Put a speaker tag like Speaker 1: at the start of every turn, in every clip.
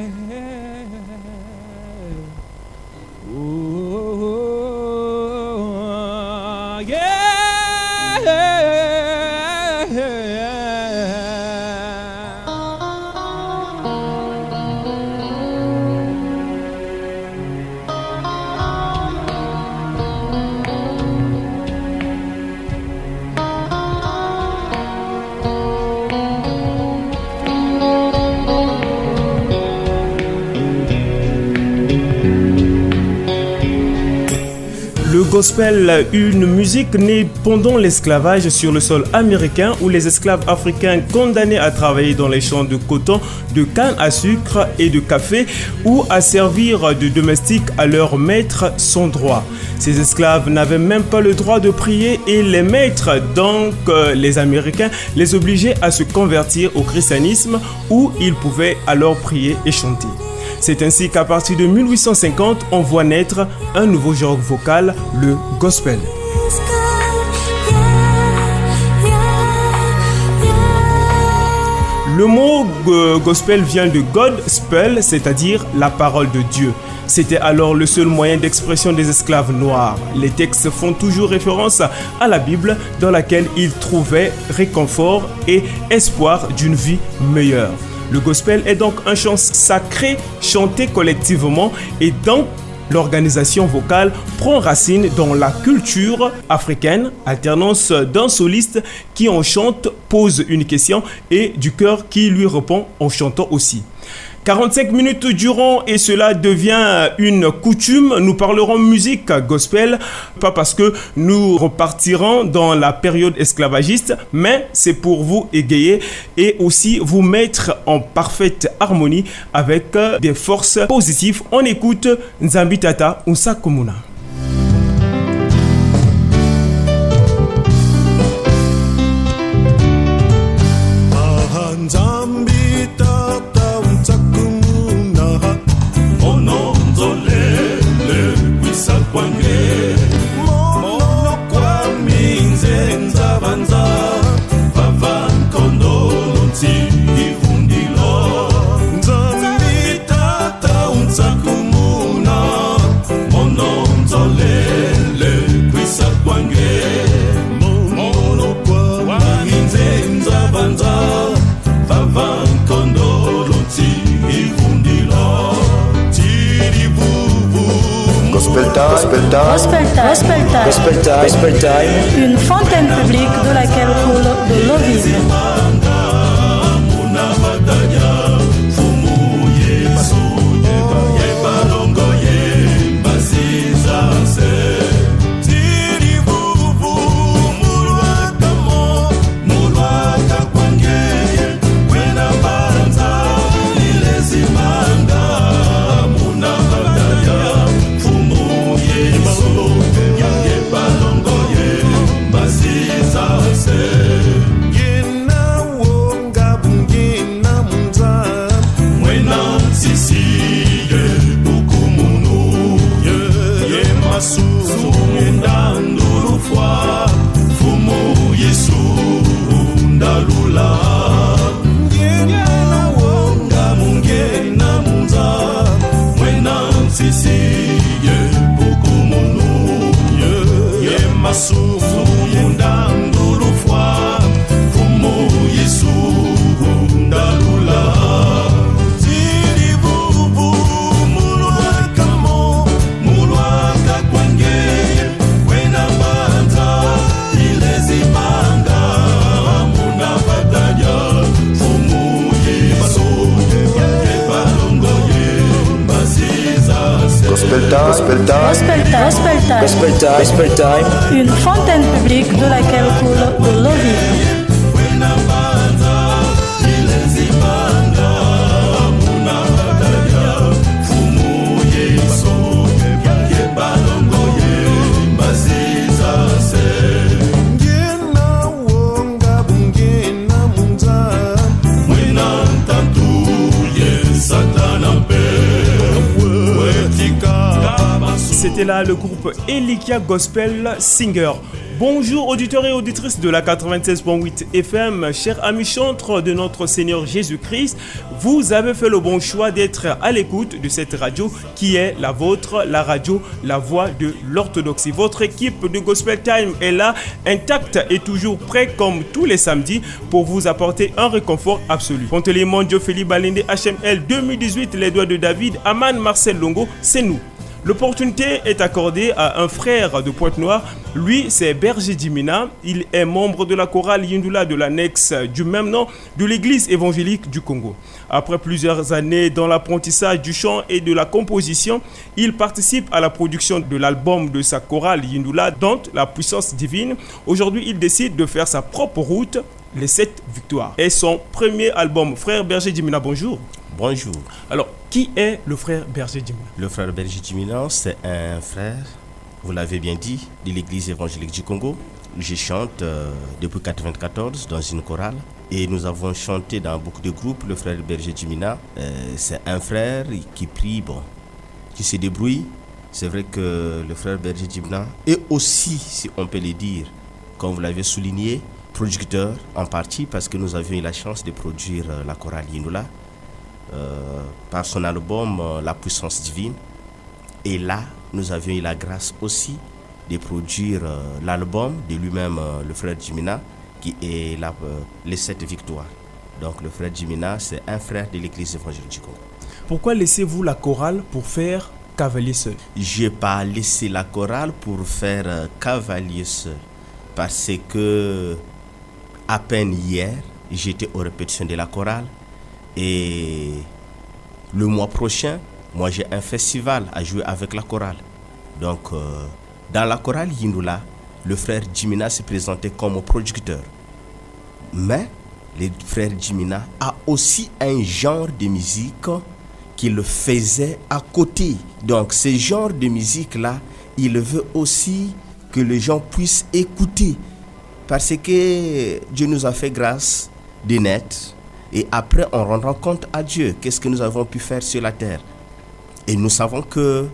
Speaker 1: Oh, une musique née pendant l'esclavage sur le sol américain où les esclaves africains condamnés à travailler dans les champs de coton, de canne à sucre et de café ou à servir de domestique à leur maître sans droit. Ces esclaves n'avaient même pas le droit de prier et les maîtres, donc euh, les Américains, les obligeaient à se convertir au christianisme où ils pouvaient alors prier et chanter. C'est ainsi qu'à partir de 1850, on voit naître un nouveau genre vocal, le gospel. Le mot gospel vient de God spell, c'est-à-dire la parole de Dieu. C'était alors le seul moyen d'expression des esclaves noirs. Les textes font toujours référence à la Bible dans laquelle ils trouvaient réconfort et espoir d'une vie meilleure. Le gospel est donc un chant sacré chanté collectivement et dans L'organisation vocale prend racine dans la culture africaine, alternance d'un soliste qui en chante, pose une question et du chœur qui lui répond en chantant aussi. 45 minutes durant et cela devient une coutume. Nous parlerons musique gospel, pas parce que nous repartirons dans la période esclavagiste, mais c'est pour vous égayer et aussi vous mettre en parfaite harmonie avec des forces positives. On écoute Nzambitata Unsakumuna.
Speaker 2: Gospel time. Time.
Speaker 3: Une fontaine publique de laquelle coule de l'eau vive.
Speaker 2: Gospel time, gospel time.
Speaker 3: Une fontaine
Speaker 1: groupe Elikia Gospel Singer. Bonjour auditeurs et auditrices de la 96.8 FM, chers amis chantres de notre Seigneur Jésus-Christ, vous avez fait le bon choix d'être à l'écoute de cette radio qui est la vôtre, la radio, la voix de l'orthodoxie. Votre équipe de Gospel Time est là, intacte et toujours prêt comme tous les samedis pour vous apporter un réconfort absolu. Pontelémon, Philippe Balinde, HML 2018, Les Doigts de David, Aman Marcel Longo, c'est nous. L'opportunité est accordée à un frère de Pointe-Noire. Lui, c'est Berger Dimina. Il est membre de la chorale Yindula de l'annexe du même nom de l'église évangélique du Congo. Après plusieurs années dans l'apprentissage du chant et de la composition, il participe à la production de l'album de sa chorale Yindula, dont la puissance divine. Aujourd'hui, il décide de faire sa propre route, les sept victoires. Et son premier album, Frère Berger Dimina, bonjour.
Speaker 4: Bonjour.
Speaker 1: Alors, qui est le frère Berger Dimina
Speaker 4: Le frère Berger Dimina, c'est un frère, vous l'avez bien dit, de l'église évangélique du Congo. Je chante euh, depuis 1994 dans une chorale et nous avons chanté dans beaucoup de groupes. Le frère Berger Dimina, euh, c'est un frère qui prie, bon, qui se débrouille. C'est vrai que le frère Berger Dimina est aussi, si on peut le dire, comme vous l'avez souligné, producteur en partie parce que nous avions eu la chance de produire euh, la chorale Yinula par son album euh, La puissance divine. Et là, nous avions eu la grâce aussi de produire euh, l'album de lui-même, le frère Jimina, qui est la, les sept victoires. Donc le frère Jimina, c'est un frère de l'église évangélique du Congo.
Speaker 1: Pourquoi laissez-vous la chorale pour faire cavalier seul?
Speaker 4: Je n'ai pas laissé la chorale pour faire cavalier seul. Parce que à peine hier, j'étais aux répétitions de la chorale et le mois prochain, moi j'ai un festival à jouer avec la chorale. Donc euh, dans la chorale Yindula, le frère Jimina s'est présenté comme producteur. Mais le frère Jimina a aussi un genre de musique qu'il faisait à côté. Donc ce genre de musique-là, il veut aussi que les gens puissent écouter. Parce que Dieu nous a fait grâce de net et après, on rendra compte à Dieu qu'est-ce que nous avons pu faire sur la terre? Et nous savons que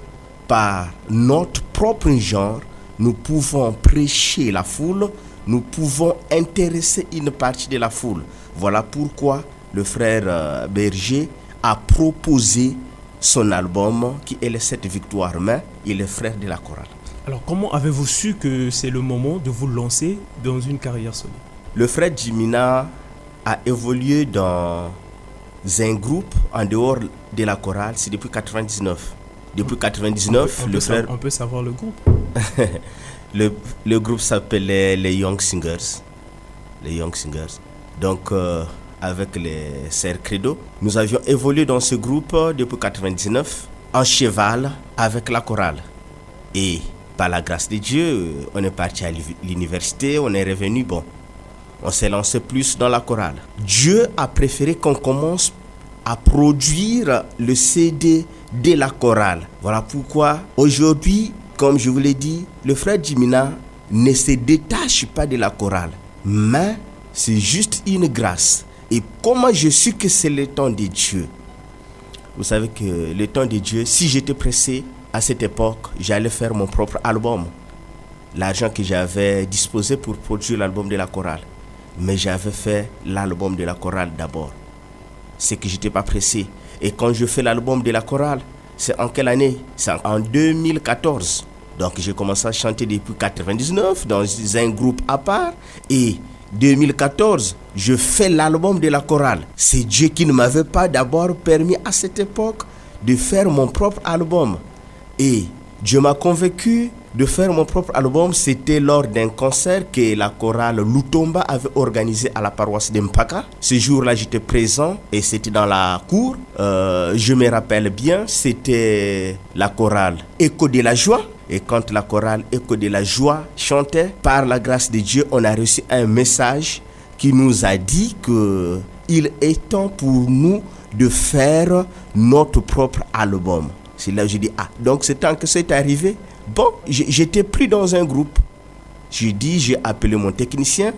Speaker 4: par notre propre genre, nous pouvons prêcher la foule, nous pouvons intéresser une partie de la foule. Voilà pourquoi le frère euh, Berger a proposé son album qui est les sept victoires, mais il est frère de la chorale.
Speaker 1: Alors comment avez-vous su que c'est le moment de vous lancer dans une carrière solo
Speaker 4: Le frère Jimina a évolué dans un groupe en dehors de la chorale, c'est depuis 99. Depuis 99,
Speaker 1: le frère... On peut savoir le groupe
Speaker 4: le, le, groupe s'appelait les Young Singers. Les Young Singers. Donc, euh, avec les Sœurs Credo, nous avions évolué dans ce groupe depuis 99 en cheval avec la chorale. Et par la grâce de Dieu, on est parti à l'université, on est revenu, bon, on s'est lancé plus dans la chorale. Dieu a préféré qu'on commence à produire le CD de la chorale. Voilà pourquoi aujourd'hui, comme je vous l'ai dit, le frère Jimina ne se détache pas de la chorale. Mais c'est juste une grâce. Et comment je suis que c'est le temps de Dieu? Vous savez que le temps de Dieu, si j'étais pressé à cette époque, j'allais faire mon propre album. L'argent que j'avais disposé pour produire l'album de la chorale mais j'avais fait l'album de la chorale d'abord. C'est que j'étais pas pressé. Et quand je fais l'album de la chorale, c'est en quelle année? En 2014. Donc j'ai commencé à chanter depuis 99 dans un groupe à part et 2014, je fais l'album de la chorale. C'est Dieu qui ne m'avait pas d'abord permis à cette époque de faire mon propre album. Et Dieu m'a convaincu de faire mon propre album, c'était lors d'un concert que la chorale Lutomba avait organisé à la paroisse d'Empaka. Ce jour-là, j'étais présent et c'était dans la cour. Euh, je me rappelle bien, c'était la chorale Écho de la joie. Et quand la chorale Écho de la joie chantait, par la grâce de Dieu, on a reçu un message qui nous a dit que il est temps pour nous de faire notre propre album. C'est là que je dis, ah, donc c'est temps que c'est arrivé. Bon, j'étais plus dans un groupe. J'ai dit, j'ai appelé mon technicien.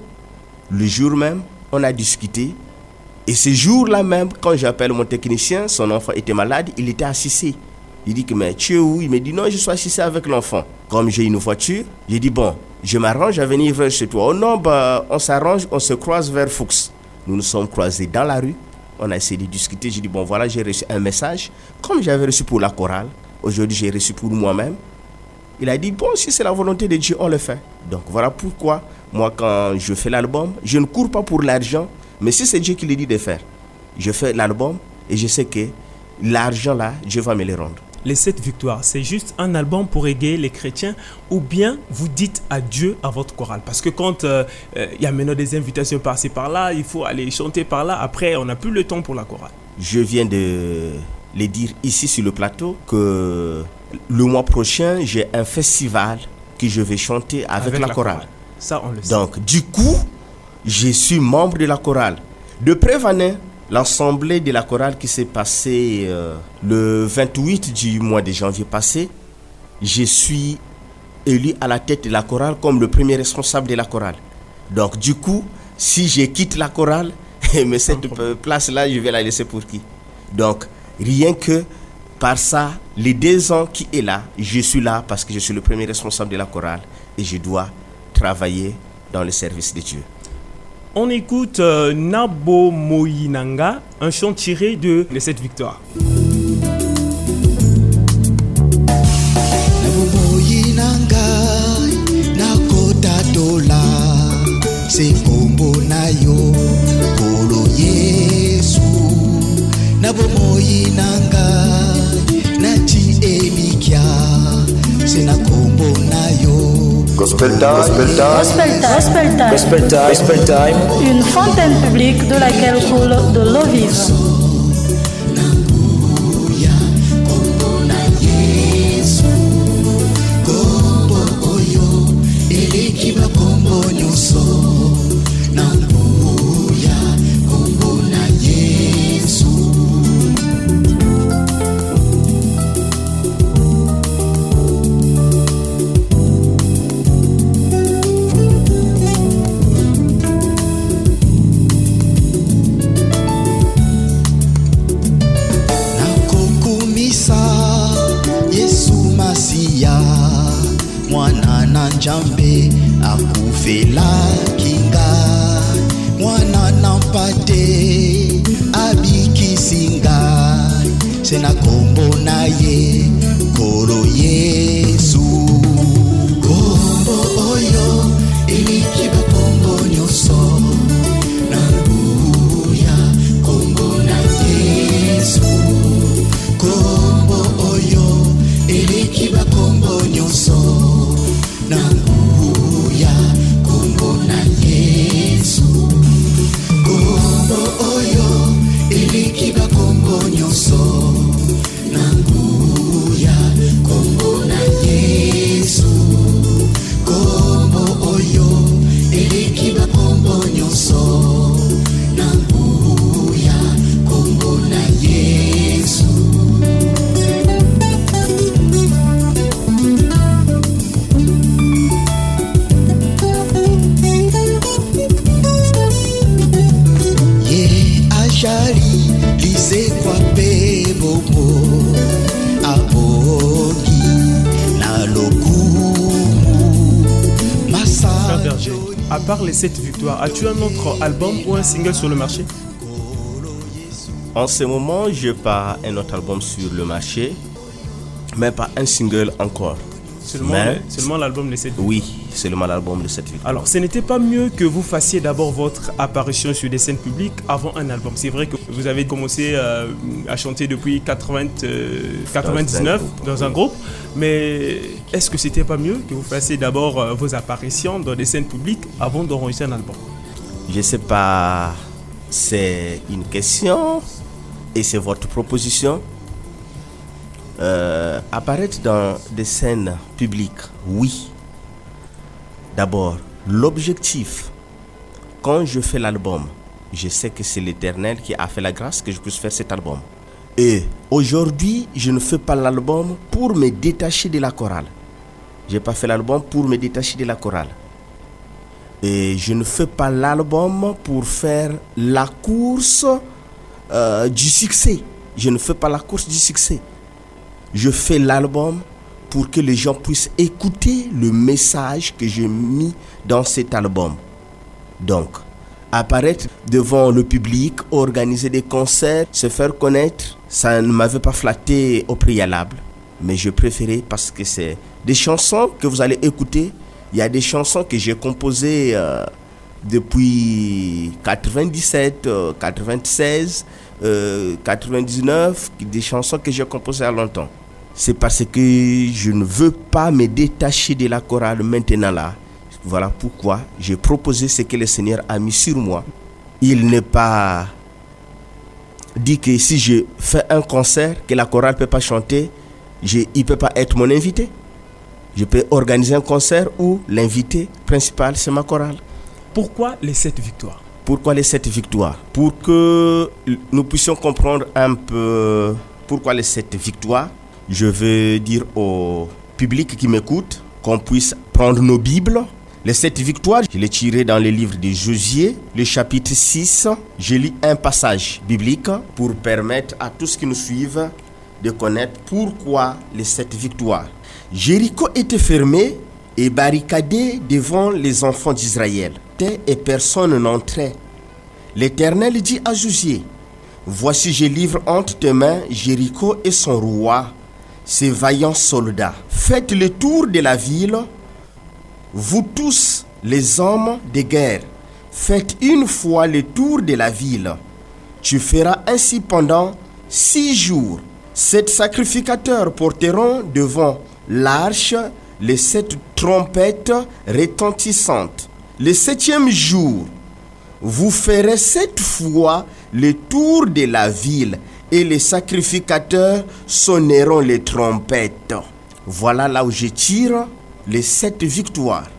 Speaker 4: Le jour même, on a discuté. Et ce jour-là même, quand j'appelle mon technicien, son enfant était malade, il était assisté. Il dit que, mais tu es où? Il me dit, non, je suis assisté avec l'enfant. Comme j'ai une voiture, j'ai dit, bon, je m'arrange à venir chez toi. Oh non, bah, on s'arrange, on se croise vers Fuchs. Nous nous sommes croisés dans la rue. On a essayé de discuter. J'ai dit, bon, voilà, j'ai reçu un message. Comme j'avais reçu pour la chorale, aujourd'hui, j'ai reçu pour moi-même. Il a dit, bon, si c'est la volonté de Dieu, on le fait. Donc voilà pourquoi, moi, quand je fais l'album, je ne cours pas pour l'argent, mais si c'est Dieu qui le dit de faire, je fais l'album et je sais que l'argent là, Dieu va me le rendre.
Speaker 1: Les sept victoires, c'est juste un album pour égayer les chrétiens ou bien vous dites adieu à votre chorale? Parce que quand euh, euh, il y a maintenant des invitations par-ci par-là, il faut aller chanter par là, après on n'a plus le temps pour la chorale.
Speaker 4: Je viens de les dire ici sur le plateau que le mois prochain, j'ai un festival que je vais chanter avec, la, chorale.
Speaker 1: Ça, on le sait.
Speaker 4: Donc, du coup, je suis membre de la chorale. De Prévanin, l'assemblée de la chorale qui s'est passée euh, le 28 du mois de janvier passé, je suis élu à la tête de la chorale comme le premier responsable de la chorale. Donc, du coup, si je quitte la chorale, mais cette place-là, je vais la laisser pour qui? Donc, rien que par ça, les deux ans qui est là, je suis là parce que je suis le premier responsable de la chorale et je dois travailler dans le service de Dieu.
Speaker 1: On écoute euh, Nabo Moinanga, un chant tiré de Les Sept Victoires.
Speaker 5: nabomoyinanga nakotatola sekombo na yo
Speaker 2: Gospel time. Gospel time.
Speaker 6: Gospel time. Gospel time.
Speaker 2: Gospel time. Gospel time.
Speaker 6: Une fontaine publique de laquelle coule de l'eau vive.
Speaker 1: Sept victoires, as-tu un autre album ou un single sur le marché?
Speaker 4: En ce moment, je pas un autre album sur le marché, mais pas un single encore.
Speaker 1: Seulement,
Speaker 4: Mais-
Speaker 1: seulement l'album sept victoires.
Speaker 4: Oui, c'est le mal album de cette victoire.
Speaker 1: Alors, ce n'était pas mieux que vous fassiez d'abord votre apparition sur des scènes publiques avant un album. C'est vrai que vous avez commencé euh, à chanter depuis 80, euh, 99 dans un groupe, mais est-ce que c'était pas mieux que vous fassiez d'abord euh, vos apparitions dans des scènes publiques avant d'enregistrer un album?
Speaker 4: Je sais pas, c'est une question et c'est votre proposition. Euh, apparaître dans des scènes publiques, oui. D'abord, l'objectif, quand je fais l'album, je sais que c'est l'Éternel qui a fait la grâce que je puisse faire cet album. Et aujourd'hui, je ne fais pas l'album pour me détacher de la chorale. Je n'ai pas fait l'album pour me détacher de la chorale. Et je ne fais pas l'album pour faire la course euh, du succès. Je ne fais pas la course du succès. Je fais l'album pour que les gens puissent écouter le message que j'ai mis dans cet album. Donc, apparaître devant le public, organiser des concerts, se faire connaître, ça ne m'avait pas flatté au préalable. Mais je préférais parce que c'est des chansons que vous allez écouter. Il y a des chansons que j'ai composées euh, depuis 97, euh, 96, euh, 99, des chansons que j'ai composées à longtemps. C'est parce que je ne veux pas me détacher de la chorale maintenant là. Voilà pourquoi j'ai proposé ce que le Seigneur a mis sur moi. Il n'est pas dit que si je fais un concert, que la chorale ne peut pas chanter, je- il ne peut pas être mon invité. Je peux organiser un concert où l'invité principal, c'est ma chorale.
Speaker 1: Pourquoi les sept victoires?
Speaker 4: Pourquoi les sept victoires? Pour que nous puissions comprendre un peu pourquoi les sept victoires, je veux dire au public qui m'écoute qu'on puisse prendre nos Bibles. Les sept victoires, je les tiré dans le livre de Josué, le chapitre 6. Je lis un passage biblique pour permettre à tous qui nous suivent de connaître pourquoi les sept victoires. Jéricho était fermé et barricadé devant les enfants d'Israël. Et personne n'entrait. L'Éternel dit à Josué, Voici je livre entre tes mains Jéricho et son roi, ses vaillants soldats. Faites le tour de la ville, vous tous les hommes de guerre. Faites une fois le tour de la ville. Tu feras ainsi pendant six jours. Sept sacrificateurs porteront devant l'arche les sept trompettes retentissantes. Le septième jour, vous ferez sept fois le tour de la ville et les sacrificateurs sonneront les trompettes. Voilà là où je tire les sept victoires.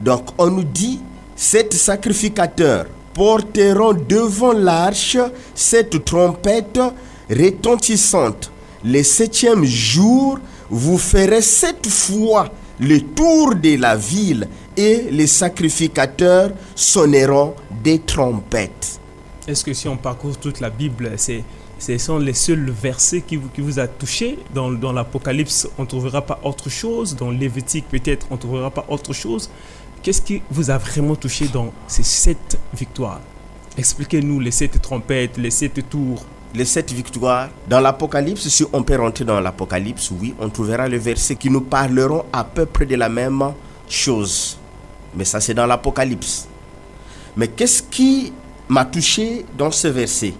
Speaker 4: Donc on nous dit, sept sacrificateurs porteront devant l'arche cette trompette retentissante. Le septième jour, vous ferez sept fois le tour de la ville et les sacrificateurs sonneront des trompettes.
Speaker 1: Est-ce que si on parcourt toute la Bible, c'est, ce sont les seuls versets qui vous, qui vous a touché Dans, dans l'Apocalypse, on ne trouvera pas autre chose. Dans Lévitique, peut-être, on ne trouvera pas autre chose. Qu'est-ce qui vous a vraiment touché dans ces sept victoires? Expliquez-nous les sept trompettes, les sept tours.
Speaker 4: Les sept victoires, dans l'Apocalypse, si on peut rentrer dans l'Apocalypse, oui, on trouvera les versets qui nous parleront à peu près de la même chose. Mais ça, c'est dans l'Apocalypse. Mais qu'est-ce qui m'a touché dans ce verset?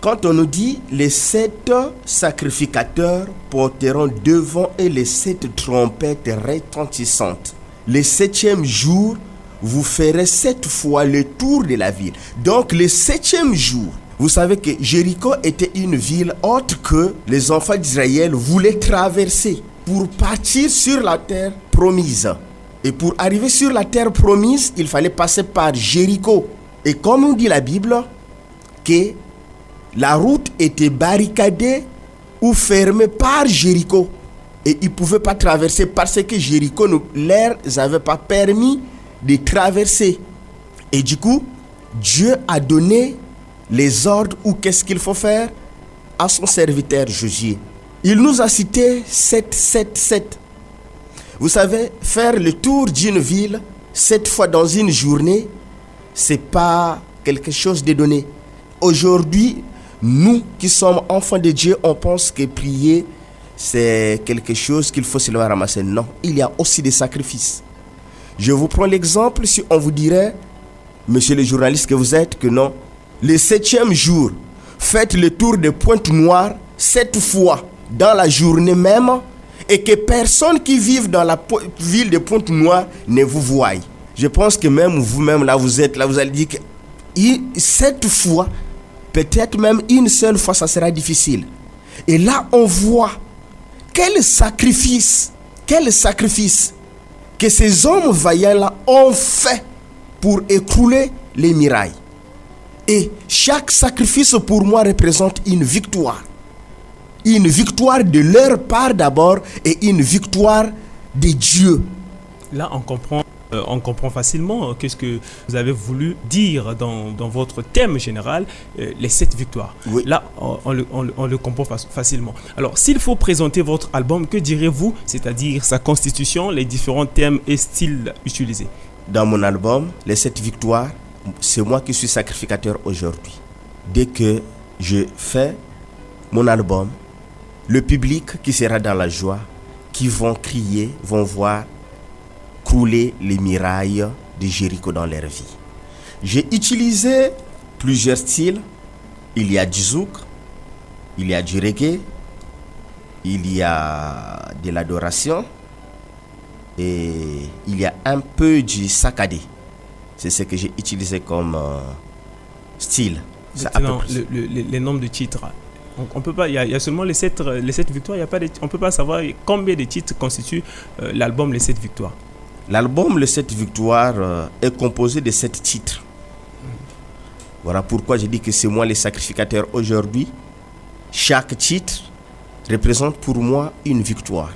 Speaker 4: Quand on nous dit les sept sacrificateurs porteront devant et les sept trompettes retentissantes. Le septième jour, vous ferez sept fois le tour de la ville. Donc le septième jour, vous savez que Jéricho était une ville autre que les enfants d'Israël voulaient traverser pour partir sur la terre promise. Et pour arriver sur la terre promise, il fallait passer par Jéricho. Et comme on dit la Bible, que la route était barricadée ou fermée par Jéricho. Et ils ne pouvaient pas traverser parce que Jéricho ne leur avait pas permis de traverser. Et du coup, Dieu a donné les ordres ou qu'est-ce qu'il faut faire à son serviteur Josué. Il nous a cité 7, 7, 7. Vous savez, faire le tour d'une ville sept fois dans une journée, c'est pas quelque chose de donné. Aujourd'hui, nous qui sommes enfants de Dieu, on pense que prier, c'est quelque chose qu'il faut se le ramasser. Non, il y a aussi des sacrifices. Je vous prends l'exemple si on vous dirait, monsieur le journaliste que vous êtes, que non, le septième jour, faites le tour de Pointe-Noire sept fois dans la journée même et que personne qui vive dans la ville de Pointe-Noire ne vous voie. Je pense que même vous-même, là, vous êtes là, vous allez dire que sept fois, peut-être même une seule fois, ça sera difficile. Et là, on voit quel sacrifice, quel sacrifice que ces hommes vaillants-là ont fait pour écrouler les murailles. Et chaque sacrifice pour moi représente une victoire. Une victoire de leur part d'abord et une victoire de Dieu.
Speaker 1: Là, on comprend euh, on comprend facilement euh, qu'est-ce que vous avez voulu dire dans, dans votre thème général, euh, les sept victoires.
Speaker 4: Oui.
Speaker 1: Là, on, on le, on le- on le comprend fac- facilement. Alors, s'il faut présenter votre album, que direz-vous C'est-à-dire sa constitution, les différents thèmes et styles utilisés?
Speaker 4: Dans mon album, les sept victoires, c'est moi qui suis sacrificateur aujourd'hui. Dès que je fais mon album, le public qui sera dans la joie, qui vont crier, vont voir les murailles de Jéricho dans leur vie. J'ai utilisé plusieurs styles. Il y a du zouk, il y a du reggae, il y a de l'adoration et il y a un peu du saccadé. C'est ce que j'ai utilisé comme euh, style. Ça.
Speaker 1: le- le- les, nombres de titres. On, on peut pas, il y, a- il y a seulement les sept, euh, les sept victoires. Il y a pas de, on peut pas savoir combien de titres constituent euh, l'album Les sept victoires.
Speaker 4: L'album Les 7 victoires euh, est composé de 7 titres. Voilà pourquoi j'ai dit que c'est moi le sacrificateur aujourd'hui. Chaque titre représente pour moi une victoire.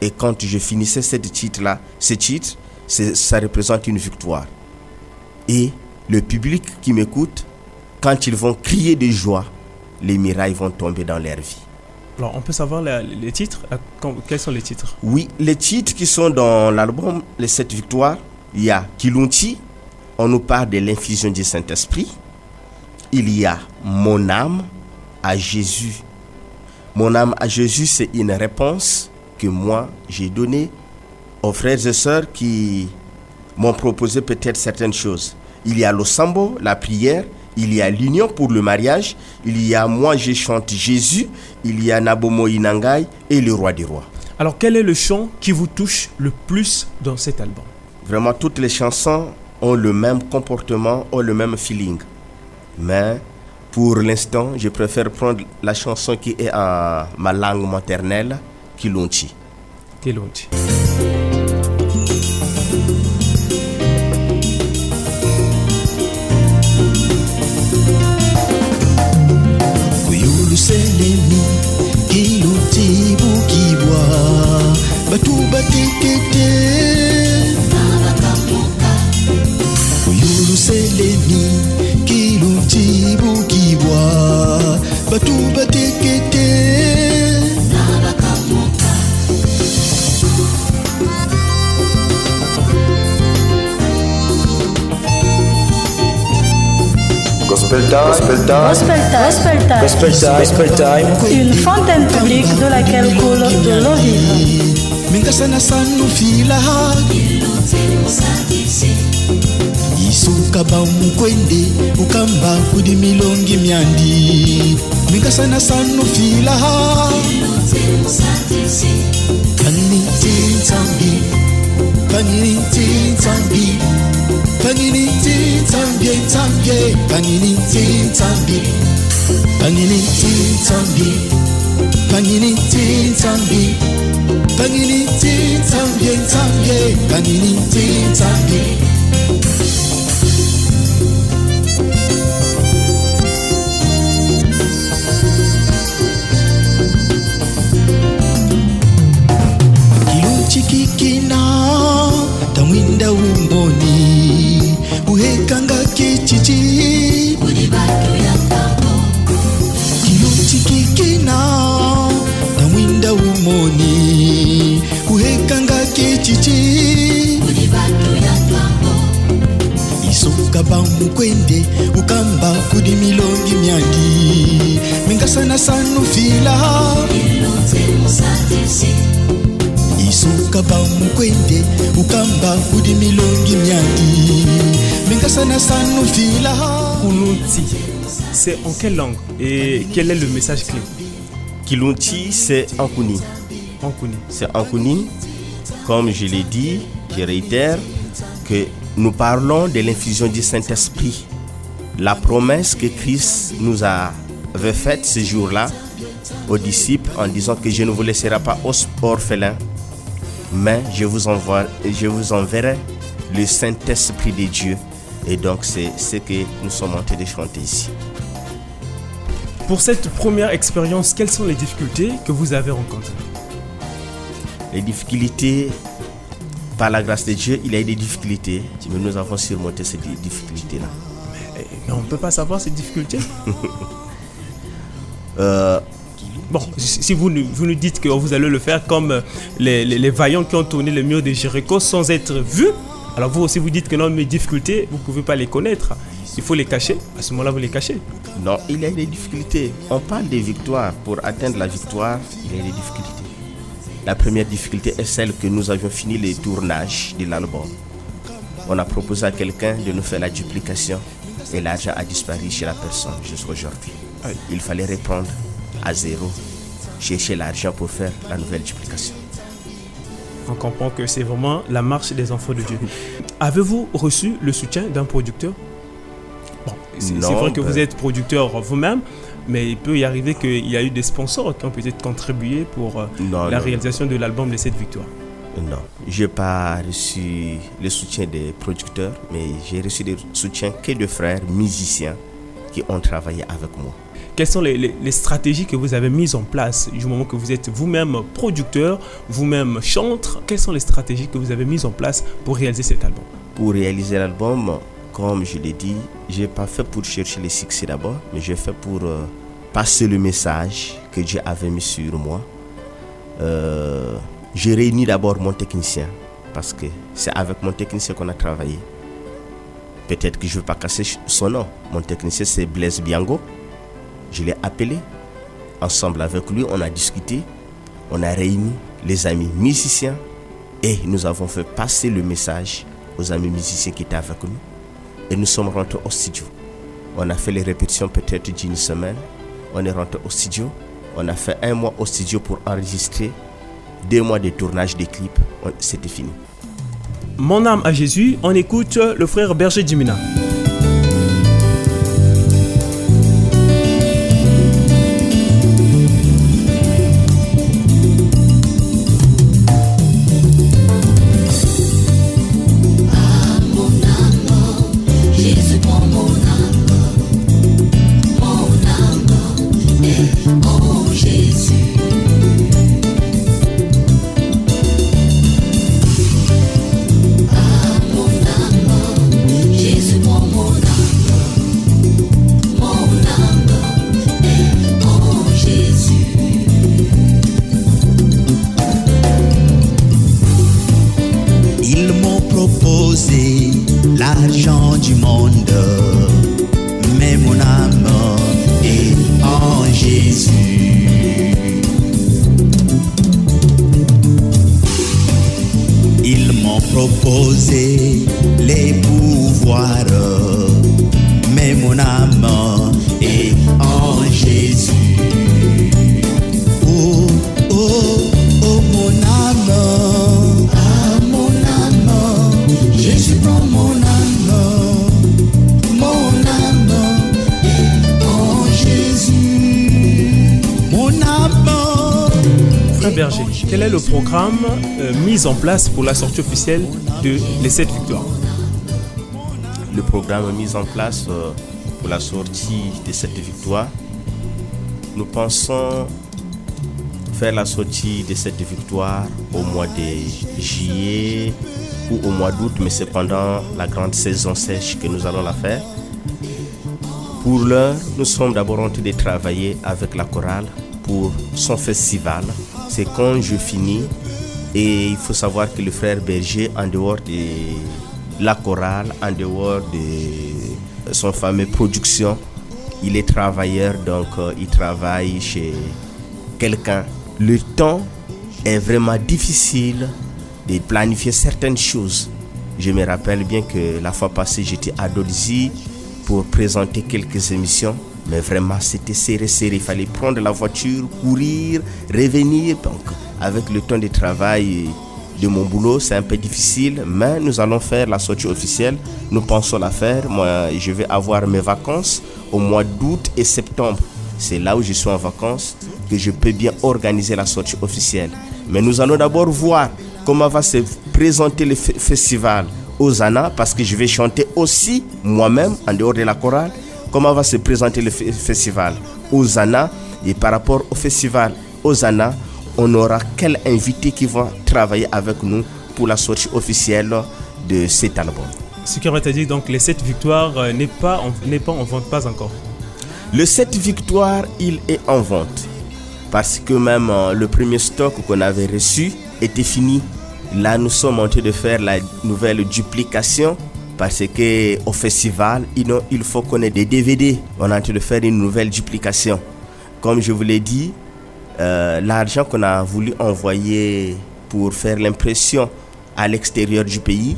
Speaker 4: Et quand je finissais ce titre-là, ce titre, ça représente une victoire. Et le public qui m'écoute, quand ils vont crier de joie, les mirailles vont tomber dans leur vie.
Speaker 1: Alors, on peut savoir les titres? euh, quels sont les titres?
Speaker 4: Oui, les titres qui sont dans l'album Les Sept Victoires, il y a Kilunti, on nous parle de l'infusion du Saint-Esprit. Il y a Mon âme à Jésus. Mon âme à Jésus, c'est une réponse que moi j'ai donnée aux frères et sœurs qui m'ont proposé peut-être certaines choses. Il y a le sambo, la prière, il y a l'union pour le mariage, il y a Moi je chante Jésus, il y a Nabomo Inangai et le roi des rois.
Speaker 1: Alors, quel est le chant qui vous touche le plus dans cet album?
Speaker 4: Vraiment, toutes les chansons ont le même comportement, ont le même feeling. Mais pour l'instant, je préfère prendre la chanson qui est en ma langue maternelle, Kilunchi.
Speaker 1: Kilunti.
Speaker 6: você me
Speaker 2: Gospel time. Gospel time.
Speaker 3: Gospel Time. Gospel Time.
Speaker 2: Gospel time. Gospel time.
Speaker 3: Une fontaine publique de laquelle coule de l'eau vive.
Speaker 6: mingasana sanufila isuka bamukwende ukamba kudi milongi myandi mingasana sanufila kanini titsambi kanini titsambi kanini panini titange tange panini titange panini titange panini titange panini titange tange panini titange isoka bamukwende ukamba kudi milongi myandi mingasana sanufila isuka bamukwende ukamba kudi milongi myandi mingasana sanufila
Speaker 1: Kulunti. C'est en quelle langue Et quel est le message clé?
Speaker 4: Kilunchi, c'est Ankuni.
Speaker 1: En Kuni.
Speaker 4: C'est Ankuni. Comme je l'ai dit, je réitère que nous parlons de l'infusion du Saint-Esprit. La promesse que Christ nous avait faite ce jour-là aux disciples en disant que je ne vous laisserai pas orphelins, mais je vous, envoie, je vous enverrai le Saint-Esprit de Dieu. Et donc c'est ce que nous sommes en train de chanter ici.
Speaker 1: Pour cette première expérience, quelles sont les difficultés que vous avez rencontrées?
Speaker 4: Les difficultés Par la grâce de Dieu, il y a eu des difficultés, mais nous avons surmonté ces di- difficultés-là.
Speaker 1: Mais on ne peut pas savoir ces difficultés.
Speaker 4: Euh,
Speaker 1: Bon, si vous nous, vous nous dites que vous allez le faire comme euh, les, les- les vaillants qui ont tourné le mur de Jéricho sans être vus, alors vous aussi vous dites que non, mes difficultés, vous ne pouvez pas les connaître. Il faut les cacher. À ce moment-là, vous les cachez.
Speaker 4: non, il y a des difficultés. On parle des victoires. Pour atteindre la victoire, il y a des difficultés. La première difficulté est celle que nous avions fini les tournages de l'album. On a proposé à quelqu'un de nous faire la duplication et l'argent a disparu chez la personne jusqu'à aujourd'hui. Il fallait reprendre à zéro, chercher l'argent pour faire la nouvelle duplication.
Speaker 1: On comprend que c'est vraiment la marche des enfants de Dieu. Avez-vous reçu le soutien d'un producteur? Bon, c'est vrai que
Speaker 4: ben-
Speaker 1: vous êtes producteur vous-même, mais il peut y arriver qu'il y a eu des sponsors qui ont peut-être contribué pour euh,
Speaker 4: Non,
Speaker 1: la
Speaker 4: non,
Speaker 1: réalisation de l'album de cette victoire.
Speaker 4: Non, je n'ai pas reçu le soutien des producteurs, mais j'ai reçu le soutien que de frères musiciens qui ont travaillé avec moi.
Speaker 1: Quelles sont les, les- les stratégies que vous avez mises en place du moment que vous êtes vous-même producteur, vous-même chantre? Quelles sont les stratégies que vous avez mises en place pour réaliser cet album?
Speaker 4: Pour réaliser l'album, comme je l'ai dit, je n'ai pas fait pour chercher les succès d'abord, mais j'ai fait pour euh, passer le message que Dieu avait mis sur moi. Euh, j'ai réuni d'abord mon technicien, parce que c'est avec mon technicien qu'on a travaillé. Peut-être que je ne vais pas casser son nom. Mon technicien, c'est Blaise Biango. Je l'ai appelé. Ensemble avec lui, on a discuté. On a réuni les amis musiciens et nous avons fait passer le message aux amis musiciens qui étaient avec nous. Et nous sommes rentrés au studio. On a fait les répétitions peut-être d'une semaine. On est rentré au studio. On a fait un mois au studio pour enregistrer. Deux mois de tournage des clips. C'était fini.
Speaker 1: Mon âme à Jésus, on écoute le frère Berger Jimina. Frère Berger, quel est le programme euh, mis en place pour la sortie officielle de Les 7 Victoires?
Speaker 4: Le programme mis en place euh, pour la sortie de cette victoire, nous pensons faire la sortie de cette victoire au mois de juillet ou au mois d'août, mais c'est pendant la grande saison sèche que nous allons la faire. Pour l'heure, nous sommes d'abord en train de travailler avec la chorale pour son festival. C'est quand je finis et il faut savoir que le frère Berger, en dehors de la chorale, en dehors de son fameux production, il est travailleur, donc euh, il travaille chez quelqu'un. Le temps est vraiment difficile de planifier certaines choses. Je me rappelle bien que la fois passée, j'étais à Dolzy pour présenter quelques émissions. Mais vraiment, c'était serré, serré. Il fallait prendre la voiture, courir, revenir. Donc, avec le temps de travail de mon boulot, c'est un peu difficile. Mais nous allons faire la sortie officielle. Nous pensons la faire. Moi, je vais avoir mes vacances au mois d'août et septembre. C'est là où je suis en vacances que je peux bien organiser la sortie officielle. Mais nous allons d'abord voir comment va se présenter le fe- festival Osana parce que je vais chanter aussi moi-même en dehors de la chorale. Comment va se présenter le fe- festival? Osana et par rapport au festival Osana, on aura quel invité qui va travailler avec nous pour la sortie officielle de cet album?
Speaker 1: Ce qui veut dire donc les 7 victoires euh, n'est pas, en- n'est pas en vente, pas encore.
Speaker 4: Le 7 victoires, il est en vente. Parce que même euh, le premier stock qu'on avait reçu était fini. Là, nous sommes en train de faire la nouvelle duplication. Parce que au festival, il faut qu'on ait des DVD. On est en train de faire une nouvelle duplication. Comme je vous l'ai dit, euh, l'argent qu'on a voulu envoyer pour faire l'impression à l'extérieur du pays,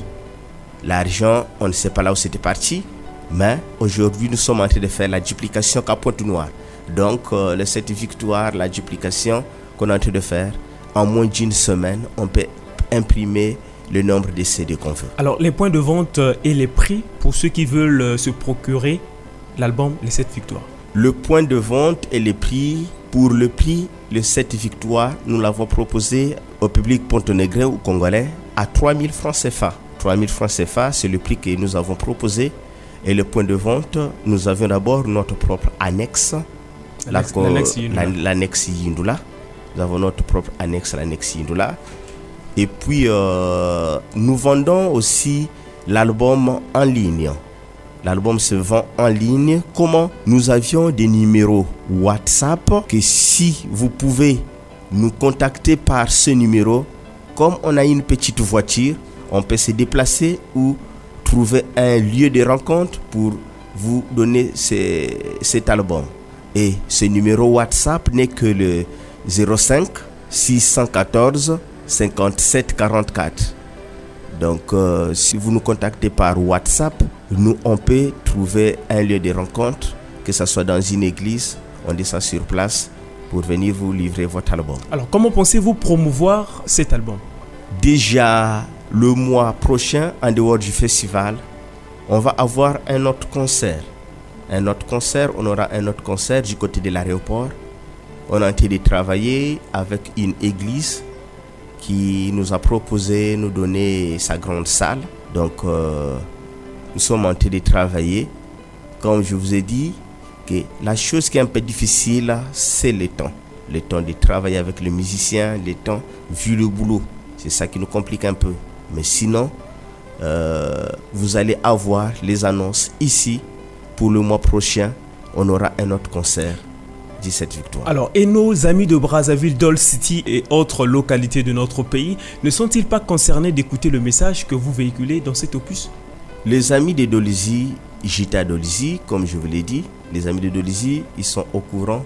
Speaker 4: L'argent, on ne sait pas là où c'était parti, mais aujourd'hui, nous sommes en train de faire la duplication qu'à Pointe-Noire. Donc, euh, 7 victoire, la duplication qu'on est en train de faire, en moins d'une semaine, on peut imprimer le nombre de CD qu'on veut.
Speaker 1: Alors les points de vente euh, et les prix pour ceux qui veulent euh, se procurer l'album Les 7 victoires.
Speaker 4: Le point de vente et les prix, pour le prix, le 7 victoire, nous l'avons proposé au public pontonegrin ou congolais à 3000 francs CFA. 3000 francs CFA, c'est le prix que nous avons proposé. Et le point de vente, nous avions d'abord notre propre annexe,
Speaker 1: l'annexe Yindula.
Speaker 4: Nous avons notre propre annexe, l'annexe Yindula. Et puis, euh, nous vendons aussi l'album en ligne. L'album se vend en ligne. Comment Nous avions des numéros WhatsApp que si vous pouvez nous contacter par ce numéro, comme on a une petite voiture, on peut se déplacer ou trouver un lieu de rencontre pour vous donner ce- cet album. Et ce numéro WhatsApp n'est que le 05 614 57 44. Donc, euh, si vous nous contactez par WhatsApp, nous, on peut trouver un lieu de rencontre, que ce soit dans une église, on descend sur place pour venir vous livrer votre album.
Speaker 1: Alors comment pensez-vous promouvoir cet album?
Speaker 4: Déjà le mois prochain, en dehors du festival, on va avoir un autre concert. Un autre concert, on aura un autre concert du côté de l'aéroport. On est en train de travailler avec une église qui nous a proposé nous donner sa grande salle. Donc, euh, nous sommes en train de travailler. Comme je vous ai dit, que la chose qui est un peu difficile, c'est le temps. Le temps de travailler avec le musicien, le temps vu le boulot. C'est ça qui nous complique un peu. Mais sinon, euh, vous allez avoir les annonces ici. Pour le mois prochain, on aura un autre concert. 17 victoires.
Speaker 1: Alors, et nos amis de Brazzaville, Doll City et autres localités de notre pays ne sont-ils pas concernés d'écouter le message que vous véhiculez dans cet opus?
Speaker 4: Les amis de j'étais à Dolizy, comme je vous l'ai dit. Les amis de Dolizy, ils sont au courant.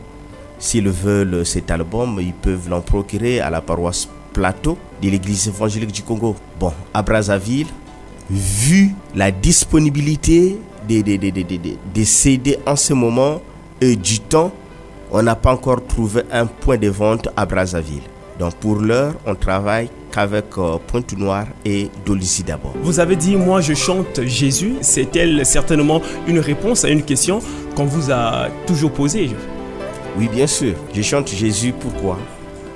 Speaker 4: S'ils veulent cet album, ils peuvent l'en procurer à la paroisse Plateau de l'église évangélique du Congo. Bon, à Brazzaville, vu la disponibilité des, des, des, des, des- des- des CD en ce moment et du temps, on n'a pas encore trouvé un point de vente à Brazzaville. Donc pour l'heure, on travaille qu'avec euh, Pointe-Noire et Dolizy d'abord.
Speaker 1: Vous avez dit, moi je chante Jésus. C'est-elle certainement une réponse à une question qu'on vous a toujours posée?
Speaker 4: Oui, bien sûr. Je chante Jésus. Pourquoi?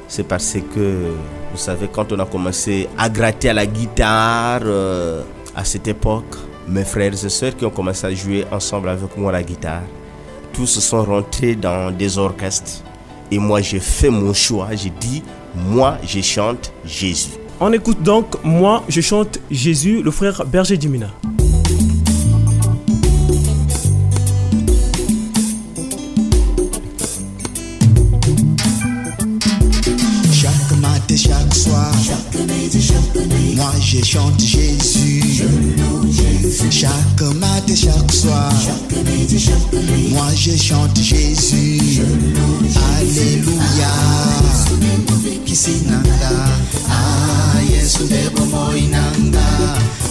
Speaker 4: C'est parce que, vous savez, quand on a commencé à gratter à la guitare, euh, à cette époque, mes frères et sœurs qui ont commencé à jouer ensemble avec moi la guitare, tous se sont rentrés dans des orchestres. Et moi, j'ai fait mon choix. J'ai dit, moi, je chante Jésus.
Speaker 1: On écoute donc, moi je chante Jésus, le frère Berger Dimina.
Speaker 6: Chaque matin, chaque soir, moi je chante Jésus. Chaque matin, chaque soir, moi je chante Jésus. Alléluia. Kisinanga, ah Yesu debo moinanga,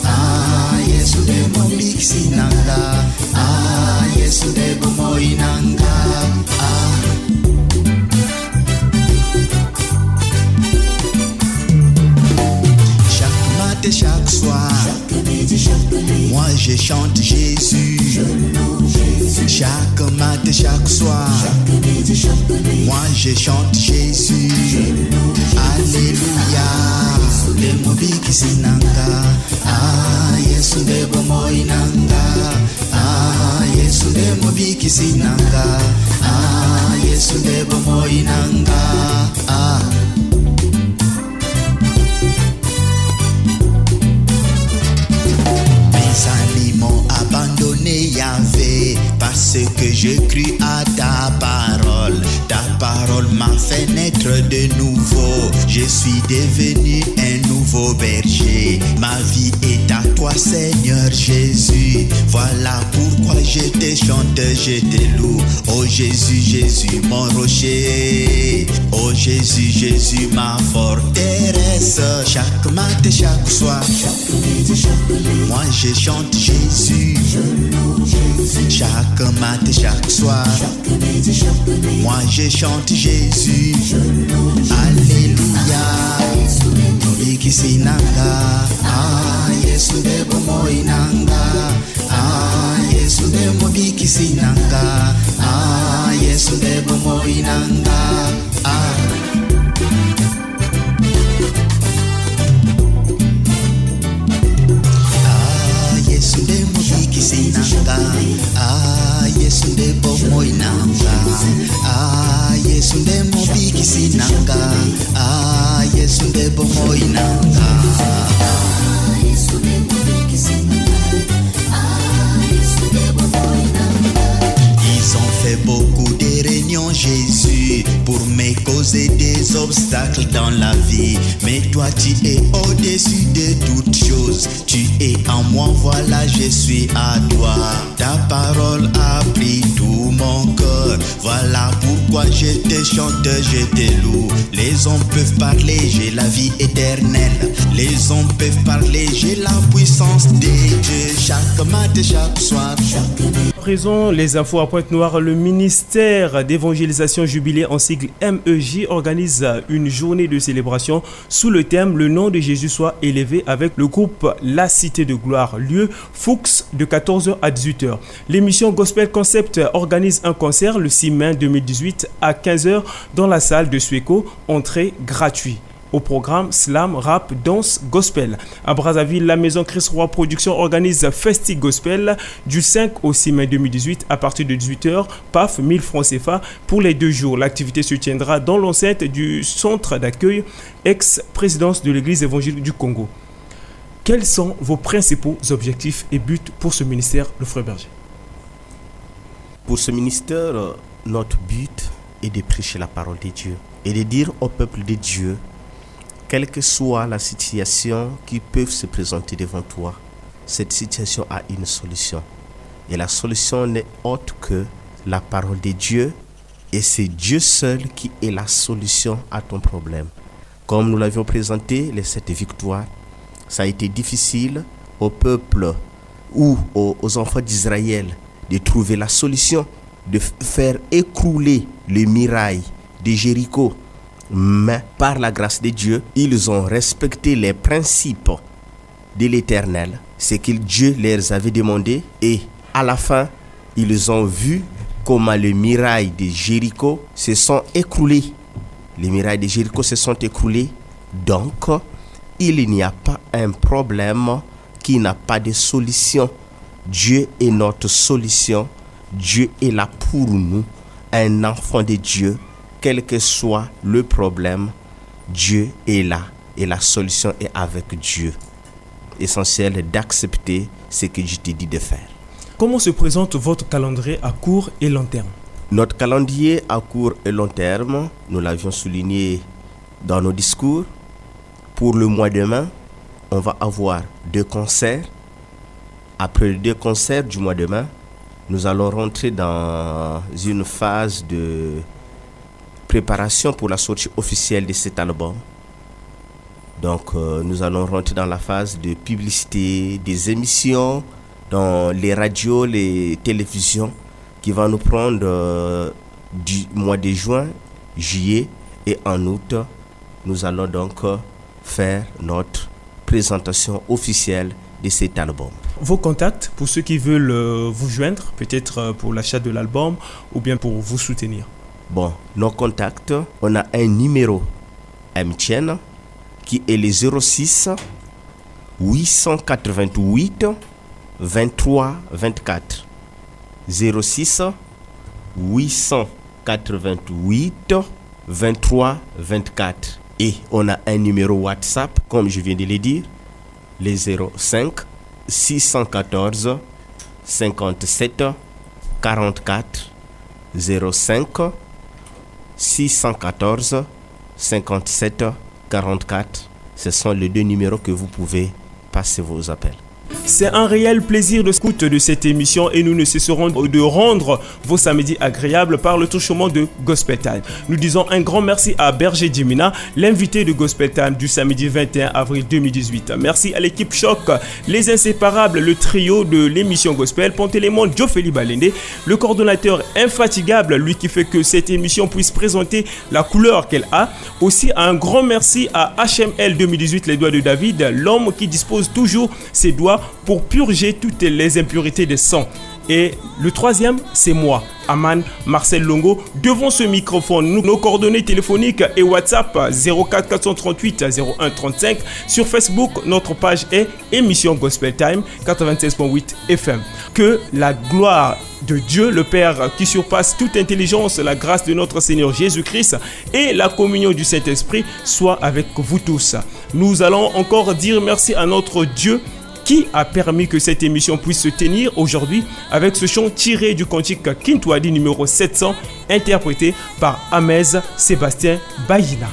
Speaker 6: ah Yesu debo kisinanga, ah Yesu debo moinanga, ah. Chaque soir, moi je chante Jésus. Chaque matin, chaque soir, moi je chante Jésus. Alléluia. Le mobiki sinanga, ah Yesu debo moinanga, ah Yesu de mobiki sinanga, ah Yesu debo moinanga, ah. Parce que je cru à ta parole. Ta parole m'a fait naître de nouveau. Je suis devenu un nouveau berger. Ma vie est à toi, Seigneur Jésus. Voilà pourquoi je te chante, je te loue. Oh Jésus, Jésus, mon rocher. Oh Jésus, Jésus, ma forteresse. Chaque matin, chaque soir. Moi je chante Jésus. Chaque matin, chaque soir. Moi je chante Jésus. Alléluia. Nanga. Ah, Yesu ndebo moi nanga. Ah, Yesu ndebo bikisi nanga. Ah, Yesu ndebo moi nanga. Ah. Ah, Yesu ndemo bikisi nanga. Ah, Yesu ndebo moi nanga. Ah, Yesu ndemo Ah. Ils ont fait beaucoup de réunions, Jésus, pour me causer des obstacles dans la vie. Mais toi, tu es au-dessus de toutes choses. Tu es en moi, voilà, je suis à toi. Ta parole a pris tout mon. Voilà pourquoi je te chante, je te loue. Les hommes peuvent parler, j'ai la vie éternelle. Les hommes peuvent parler, j'ai la puissance de Dieu. Chaque matin, chaque soir,
Speaker 1: Les infos à Pointe-Noire, le ministère d'évangélisation jubilé en sigle MEJ organise une journée de célébration. Sous le thème Le nom de Jésus soit élevé avec le groupe La Cité de Gloire, lieu Fuchs de 14h à 18h. L'émission Gospel Concept organise un concert le 6 mai 2018 à 15h dans la salle de Sueco, entrée gratuite au programme Slam, Rap, Danse, Gospel. À Brazzaville, la maison Chris Roy Production organise Festi Gospel du 5 au 6 mai 2018 à partir de 18h, PAF 1000 francs CFA pour les deux jours. L'activité se tiendra dans l'enceinte du centre d'accueil ex-présidence de l'église évangélique du Congo. Quels sont vos principaux objectifs et buts pour ce ministère, le Frère Berger?
Speaker 4: Pour ce ministère, euh, notre but est de prêcher la parole de Dieu et de dire au peuple de Dieu, quelle que soit la situation qui peut se présenter devant toi, cette situation a une solution. Et la solution n'est autre que la parole de Dieu. Et c'est Dieu seul qui est la solution à ton problème. Comme nous l'avions présenté, les sept victoires, ça a été difficile au peuple ou aux, enfants d'Israël de trouver la solution, de faire écrouler le mirail de Jéricho. Mais par la grâce de Dieu, ils ont respecté les principes de l'Éternel, ce que Dieu leur avait demandé. Et à la fin, ils ont vu comment les mirailles de Jéricho se sont écroulés. Les mirailles de Jéricho se sont écroulés. Donc, il n'y a pas un problème qui n'a pas de solution. Dieu est notre solution. Dieu est là pour nous. Un enfant de Dieu, quel que soit le problème, Dieu est là. Et la solution est avec Dieu. Essentiel d'accepter ce que je te dis de faire.
Speaker 1: Comment se présente votre calendrier à court et long terme?
Speaker 4: Notre calendrier à court et long terme, nous l'avions souligné dans nos discours. Pour le mois de mai, on va avoir deux concerts. Après les deux concerts du mois de mai, nous allons rentrer dans une phase de préparation pour la sortie officielle de cet album. Donc euh, nous allons rentrer dans la phase de publicité des émissions dans les radios, les télévisions qui va nous prendre euh, du mois de juin, juillet et en août. Nous allons donc euh, faire notre présentation officielle de cet album.
Speaker 1: Vos contacts pour ceux qui veulent vous joindre, peut-être pour l'achat de l'album ou bien pour vous soutenir.
Speaker 4: Bon, nos contacts, on a un numéro MTN qui est le 06 888 23 24. 06 888 23 24. Et on a un numéro WhatsApp, comme je viens de le dire, le 05 614 57 44 05 614 57 44. Ce sont les deux numéros que vous pouvez passer vos appels.
Speaker 1: C'est un réel plaisir de scout de cette émission et nous ne cesserons de rendre vos samedis agréables par le touchement de Gospel Time. Nous disons un grand merci à Berger Jimina, l'invité de Gospel Time du samedi 21 avril 2018. Merci à l'équipe Choc, les inséparables, le trio de l'émission Gospel, Pontélémon, Diofeli Balende, le coordonnateur infatigable, lui qui fait que cette émission puisse présenter la couleur qu'elle a. Aussi un grand merci à HML 2018, les doigts de David, l'homme qui dispose toujours ses doigts pour purger toutes les impuretés des sangs. Et le troisième, c'est moi, Aman Marcel Longo, devant ce microphone. Nos coordonnées téléphoniques et WhatsApp 04 438 01 35. Sur Facebook, notre page est émission Gospel Time 96.8 FM. Que la gloire de Dieu le Père qui surpasse toute intelligence, la grâce de notre Seigneur Jésus-Christ et la communion du Saint-Esprit soit avec vous tous. Nous allons encore dire merci à notre Dieu qui a permis que cette émission puisse se tenir aujourd'hui avec ce chant tiré du cantique Kintwadi numéro 700 interprété par Amez Sébastien Bayina.